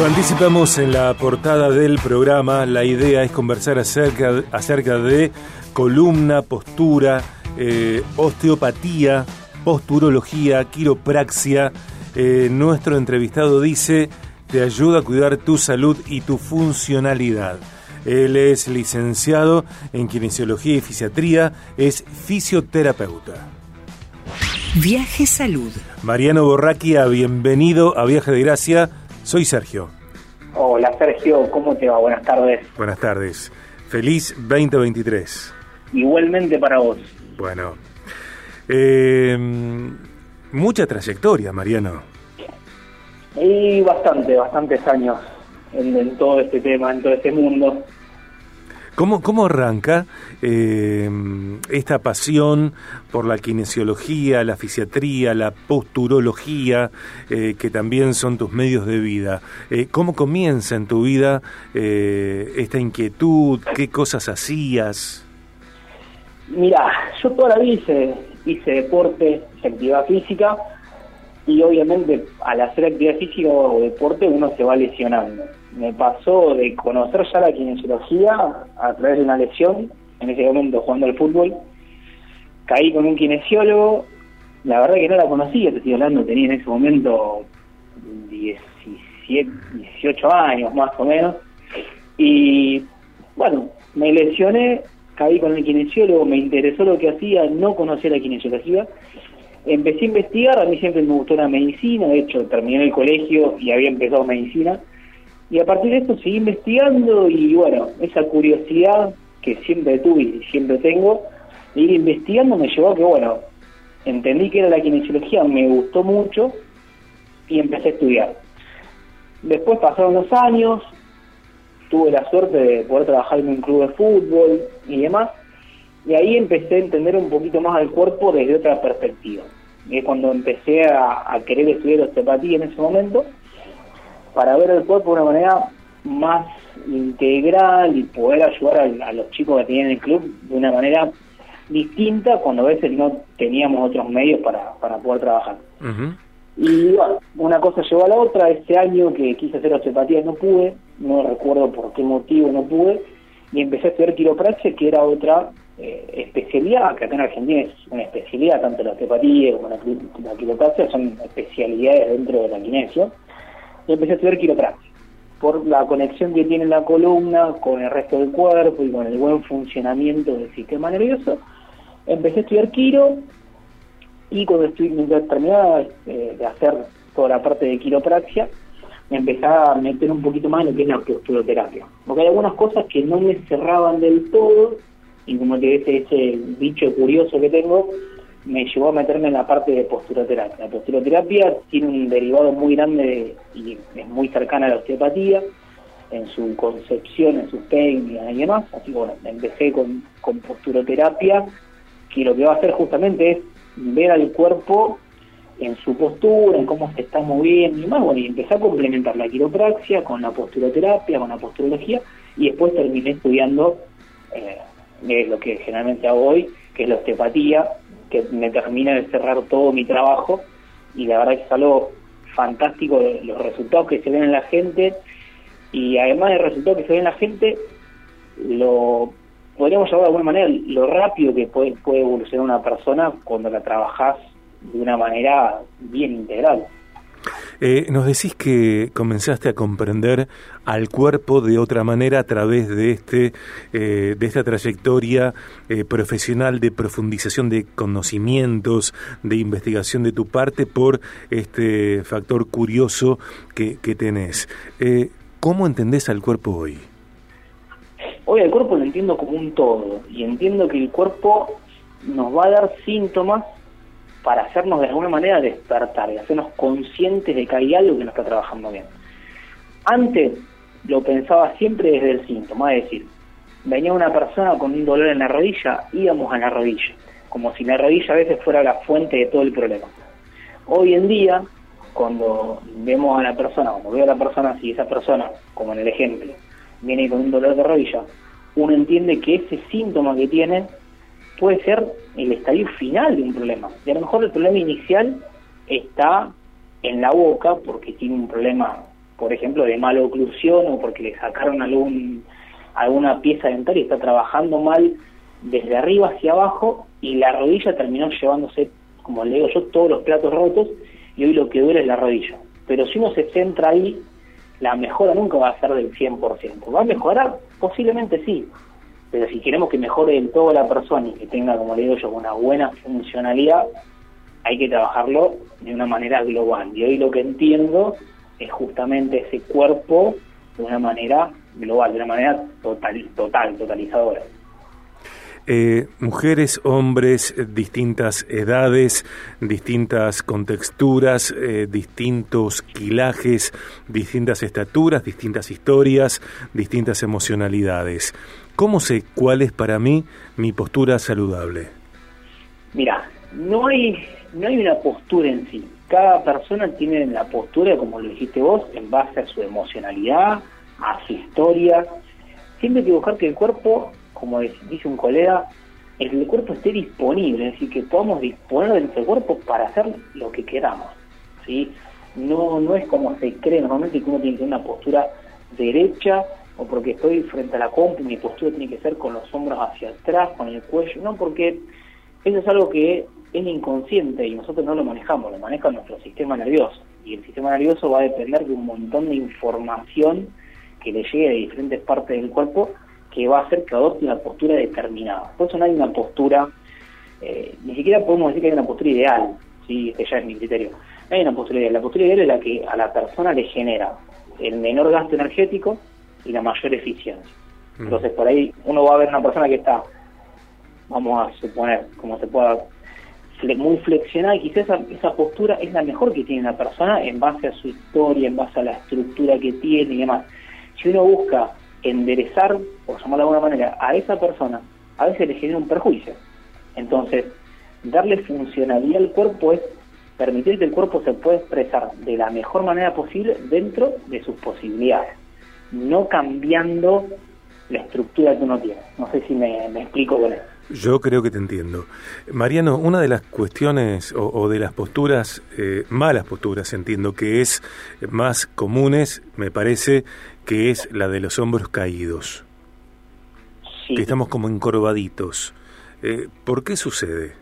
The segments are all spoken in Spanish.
Lo anticipamos en la portada del programa. La idea es conversar acerca, acerca de columna, postura, eh, osteopatía, posturología, quiropraxia. Eh, nuestro entrevistado dice, te ayuda a cuidar tu salud y tu funcionalidad. Él es licenciado en kinesiología y fisiatría, es fisioterapeuta. Viaje Salud. Mariano Borraquia, bienvenido a Viaje de Gracia. Soy Sergio. Hola Sergio, ¿cómo te va? Buenas tardes. Buenas tardes. Feliz 2023. Igualmente para vos. Bueno. Eh, mucha trayectoria, Mariano. Y bastante, bastantes años en, todo este tema, en todo este mundo. ¿Cómo, cómo arranca eh, esta pasión por la kinesiología, la fisiatría, la posturología, eh, que también son tus medios de vida? Eh, ¿Cómo comienza en tu vida esta inquietud? ¿Qué cosas hacías? Mira, yo toda la vida hice, hice deporte, actividad física, y obviamente al hacer actividad física o deporte uno se va lesionando. Me pasó de conocer ya la kinesiología a través de una lesión, en ese momento jugando al fútbol, caí con un kinesiólogo, la verdad que no la conocía, te estoy hablando, tenía en ese momento 17, 18 años más o menos, y bueno, me lesioné, caí con el kinesiólogo, me interesó lo que hacía, no conocía la kinesiología, empecé a investigar, a mí siempre me gustó la medicina, de hecho terminé el colegio y había empezado medicina, y a partir de esto seguí investigando y bueno, esa curiosidad que siempre tuve y siempre tengo, de ir investigando me llevó a que bueno, entendí que era la kinesiología, me gustó mucho y empecé a estudiar. Después pasaron los años, tuve la suerte de poder trabajar en un club de fútbol y demás, y ahí empecé a entender un poquito más al cuerpo desde otra perspectiva. Es cuando empecé a, querer estudiar osteopatía en ese momento, para ver el cuerpo de una manera más integral y poder ayudar a, los chicos que tenían el club de una manera distinta cuando a veces no teníamos otros medios para, para poder trabajar. Y bueno, una cosa llevó a la otra, este año que quise hacer osteopatía no pude, no recuerdo por qué motivo no pude, y empecé a estudiar quiropraxia, que era otra eh, especialidad, que acá en Argentina es una especialidad, tanto la osteopatía como la, la quiropraxia son especialidades dentro de la kinesio, y empecé a estudiar quiropraxia, por la conexión que tiene la columna con el resto del cuerpo y con el buen funcionamiento del sistema nervioso, empecé a estudiar quiro, y cuando estoy, mientras terminaba eh, de hacer toda la parte de quiropraxia, me empezaba a meter un poquito más en lo que es la posturoterapia. Porque hay algunas cosas que no me cerraban del todo y como te ese, ese bicho curioso que tengo me llevó a meterme en la parte de posturoterapia. La posturoterapia tiene un derivado muy grande y es muy cercana a la osteopatía en su concepción, en sus técnicas y demás. Así que bueno, empecé con, con posturoterapia, que lo que va a hacer justamente es ver al cuerpo en su postura, en cómo se está moviendo y más, bueno, y empecé a complementar la quiropraxia con la posturoterapia, con la posturología, y después terminé estudiando eh, es lo que generalmente hago hoy, que es la osteopatía, que me termina de cerrar todo mi trabajo y la verdad que es algo fantástico los resultados que se ven en la gente y además del resultado que se ve en la gente, lo podríamos llamar de alguna manera lo rápido que puede, puede evolucionar una persona cuando la trabajas de una manera bien integral. Eh, nos decís que comenzaste a comprender al cuerpo de otra manera a través de este eh, de esta trayectoria eh, profesional de profundización de conocimientos, de investigación de tu parte por este factor curioso que, que tenés. ¿Cómo entendés al cuerpo hoy? Hoy al cuerpo lo entiendo como un todo y entiendo que el cuerpo nos va a dar síntomas para hacernos de alguna manera despertar y hacernos conscientes de que hay algo que no está trabajando bien. Antes lo pensaba siempre desde el síntoma, es decir, venía una persona con un dolor en la rodilla, íbamos a la rodilla, como si la rodilla a veces fuera la fuente de todo el problema. Hoy en día, cuando vemos a la persona, cuando veo a la persona, si esa persona, como en el ejemplo, viene con un dolor de rodilla, uno entiende que ese síntoma que tiene puede ser el estadio final de un problema. Y a lo mejor el problema inicial está en la boca porque tiene un problema, por ejemplo, de mala oclusión o porque le sacaron algún alguna pieza dental y está trabajando mal desde arriba hacia abajo y la rodilla terminó llevándose, como le digo yo, todos los platos rotos y hoy lo que duele es la rodilla. Pero si uno se centra ahí, la mejora nunca va a ser del 100%. ¿Va a mejorar? Posiblemente sí, pero si queremos que mejore en toda la persona y que tenga, como le digo yo, una buena funcionalidad, hay que trabajarlo de una manera global. Y hoy lo que entiendo es justamente ese cuerpo de una manera global, de una manera total, total totalizadora. Eh, mujeres, hombres, distintas edades, distintas contexturas, eh, distintos quilajes, distintas estaturas, distintas historias, distintas emocionalidades. ¿Cómo sé cuál es para mí mi postura saludable? Mira, no hay, no hay una postura en sí. Cada persona tiene la postura, como lo dijiste vos, en base a su emocionalidad, a su historia. Siempre hay que buscar que el cuerpo, como dice un colega, el cuerpo esté disponible, es decir, que podamos disponer de nuestro cuerpo para hacer lo que queramos. ¿sí? No, no es como se cree normalmente que uno tiene que tener una postura derecha o porque estoy frente a la compu, mi postura tiene que ser con los hombros hacia atrás, con el cuello, no, porque eso es algo que es inconsciente y nosotros no lo manejamos, lo maneja nuestro sistema nervioso. Y el sistema nervioso va a depender de un montón de información que le llegue de diferentes partes del cuerpo que va a hacer que adopte una postura determinada. Por eso no hay una postura, eh, ni siquiera podemos decir que hay una postura ideal, ¿sí? este ya es mi criterio. No hay una postura ideal, la postura ideal es la que a la persona le genera el menor gasto energético, y la mayor eficiencia. Mm. Entonces, por ahí uno va a ver una persona que está, vamos a suponer, como se pueda, muy flexionada, y quizás esa, esa postura es la mejor que tiene una persona en base a su historia, en base a la estructura que tiene y demás. Si uno busca enderezar, por llamarlo de alguna manera, a esa persona, a veces le genera un perjuicio. Entonces, darle funcionalidad al cuerpo es permitir que el cuerpo se pueda expresar de la mejor manera posible dentro de sus posibilidades no cambiando la estructura que uno tiene. No sé si me, explico con eso. Yo creo que te entiendo. Mariano, una de las cuestiones o, de las posturas, eh, malas posturas, entiendo que es más comunes, me parece, que es la de los hombros caídos. Que estamos como encorvaditos. Eh, ¿Por qué sucede?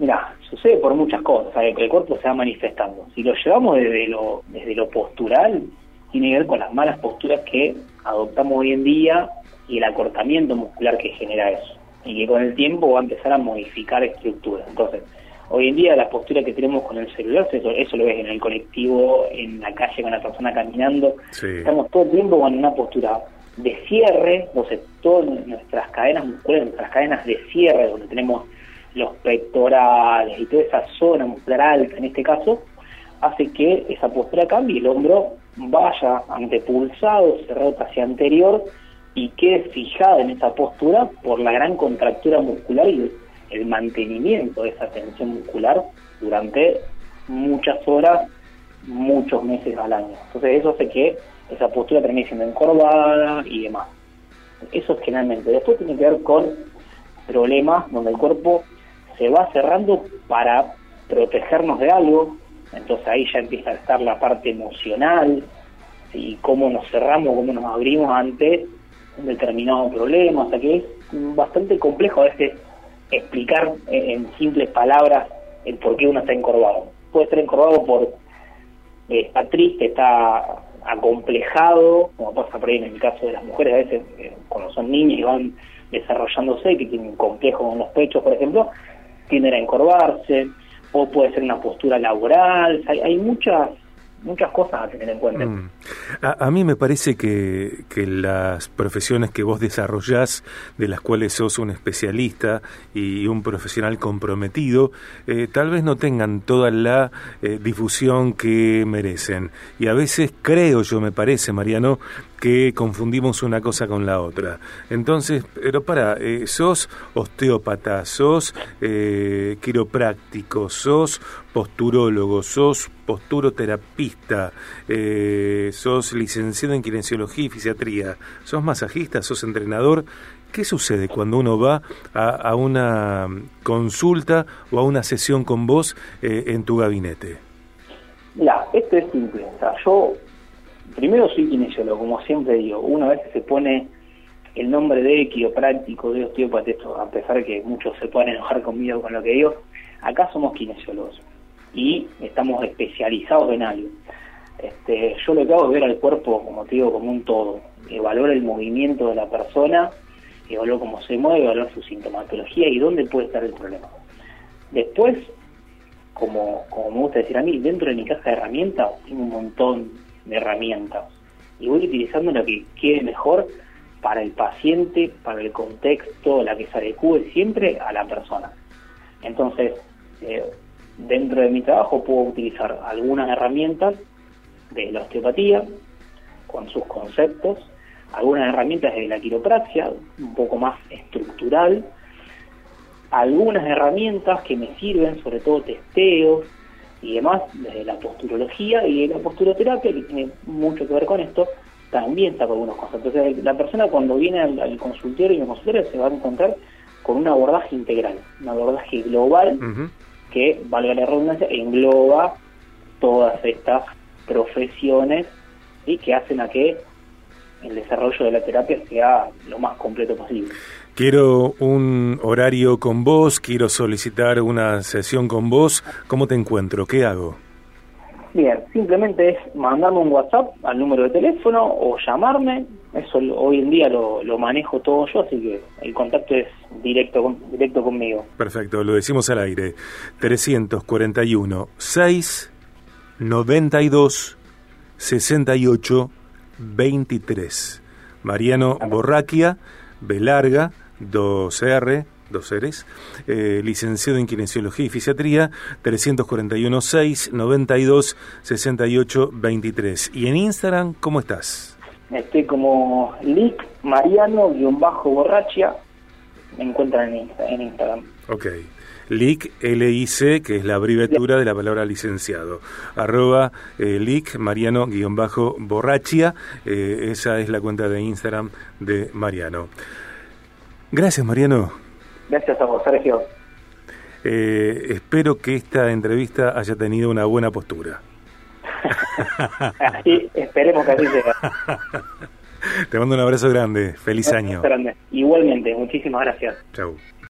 Mira, sucede por muchas cosas, que el cuerpo se va manifestando. Si lo llevamos desde lo, desde lo postural, tiene que ver con las malas posturas que adoptamos hoy en día y el acortamiento muscular que genera eso. Y que con el tiempo va a empezar a modificar estructuras. Entonces, hoy en día la postura que tenemos con el celular, eso, eso lo ves en el colectivo, en la calle con la persona caminando. Estamos todo el tiempo con una postura de cierre, entonces todas nuestras cadenas musculares, nuestras cadenas de cierre, donde tenemos los pectorales y toda esa zona muscular alta en este caso, hace que esa postura cambie y el hombro vaya antepulsado, cerrado hacia anterior y quede fijado en esa postura por la gran contractura muscular y el mantenimiento de esa tensión muscular durante muchas horas, muchos meses al año. Entonces eso hace que esa postura termine siendo encorvada y demás. Eso es generalmente. Después tiene que ver con problemas donde el cuerpo se va cerrando para protegernos de algo, entonces ahí ya empieza a estar la parte emocional y cómo nos cerramos, cómo nos abrimos ante un determinado problema, o sea que es bastante complejo a veces explicar en simples palabras el por qué uno está encorvado. Puede estar encorvado por eh, está triste, está acomplejado, como pasa por ahí en el caso de las mujeres, a veces eh, cuando son niñas y van desarrollándose, que tienen un complejo con los pechos, por ejemplo, tienden a encorvarse, o puede ser una postura laboral, hay, hay muchas muchas cosas a tener en cuenta. Mm. A, mí me parece que, que, las profesiones que vos desarrollás, de las cuales sos un especialista y un profesional comprometido, eh, tal vez no tengan toda la eh, difusión que merecen. Y a veces creo yo, me parece, Mariano, que confundimos una cosa con la otra. Entonces, pero para, eh, sos osteópata, sos eh, quiropráctico, sos posturólogo, sos posturoterapista, eh, sos licenciado en kinesiología y fisiatría, sos masajista, sos entrenador. ¿Qué sucede cuando uno va a, a una consulta o a una sesión con vos en tu gabinete? esto es simple. O sea, yo primero soy kinesiólogo, como siempre digo. Una vez se pone el nombre de quiropráctico, de osteópata, esto, a pesar que muchos se pueden enojar conmigo con lo que digo, acá somos kinesiólogos y estamos especializados en algo. Este, yo lo que hago es ver al cuerpo, como te digo, como un todo, evaluar el movimiento de la persona, evaluar cómo se mueve, evaluar su sintomatología y dónde puede estar el problema. Después, como, como me gusta decir a mí, dentro de mi caja de herramientas tengo un montón de herramientas y voy utilizando lo que quede mejor para el paciente, para el contexto, la que se adecue siempre a la persona. Entonces, eh, dentro de mi trabajo puedo utilizar algunas herramientas de la osteopatía con sus conceptos, algunas herramientas de la quiropraxia, un poco más estructural, algunas herramientas que me sirven, sobre todo testeos y demás, desde la posturología y la posturoterapia, que tiene mucho que ver con esto, también con algunos conceptos. la persona cuando viene al, consultorio y en consultorio se va a encontrar con un abordaje integral, un abordaje global que, valga la redundancia, engloba todas estas profesiones y que hacen a que el desarrollo de la terapia sea lo más completo posible. Quiero un horario con vos, quiero solicitar una sesión con vos. ¿Cómo te encuentro? ¿Qué hago? Bien, simplemente es mandarme un WhatsApp al número de teléfono o llamarme. Eso hoy en día lo, lo manejo todo yo, así que el contacto es directo, directo conmigo. Perfecto, lo decimos al aire. 341 6 92 68 23. Mariano Borraquia, Belarga, 2R, dos seres, eh, licenciado en Kinesiología y Fisiatría, 341 6 92 68 23. ¿Y en Instagram cómo estás? Estoy como Lic Mariano-Borrachia, me encuentran en, en Instagram. Ok. LIC, L-I-C, que es la abreviatura de la palabra licenciado. Arroba eh, LIC, Mariano-Borrachia, eh, esa es la cuenta de Instagram de Mariano. Gracias, Mariano. Gracias a vos, Sergio. Eh, espero que esta entrevista haya tenido una buena postura. así, esperemos que así sea. Te mando un abrazo grande. Feliz año. Grande. Igualmente, muchísimas gracias. Chau.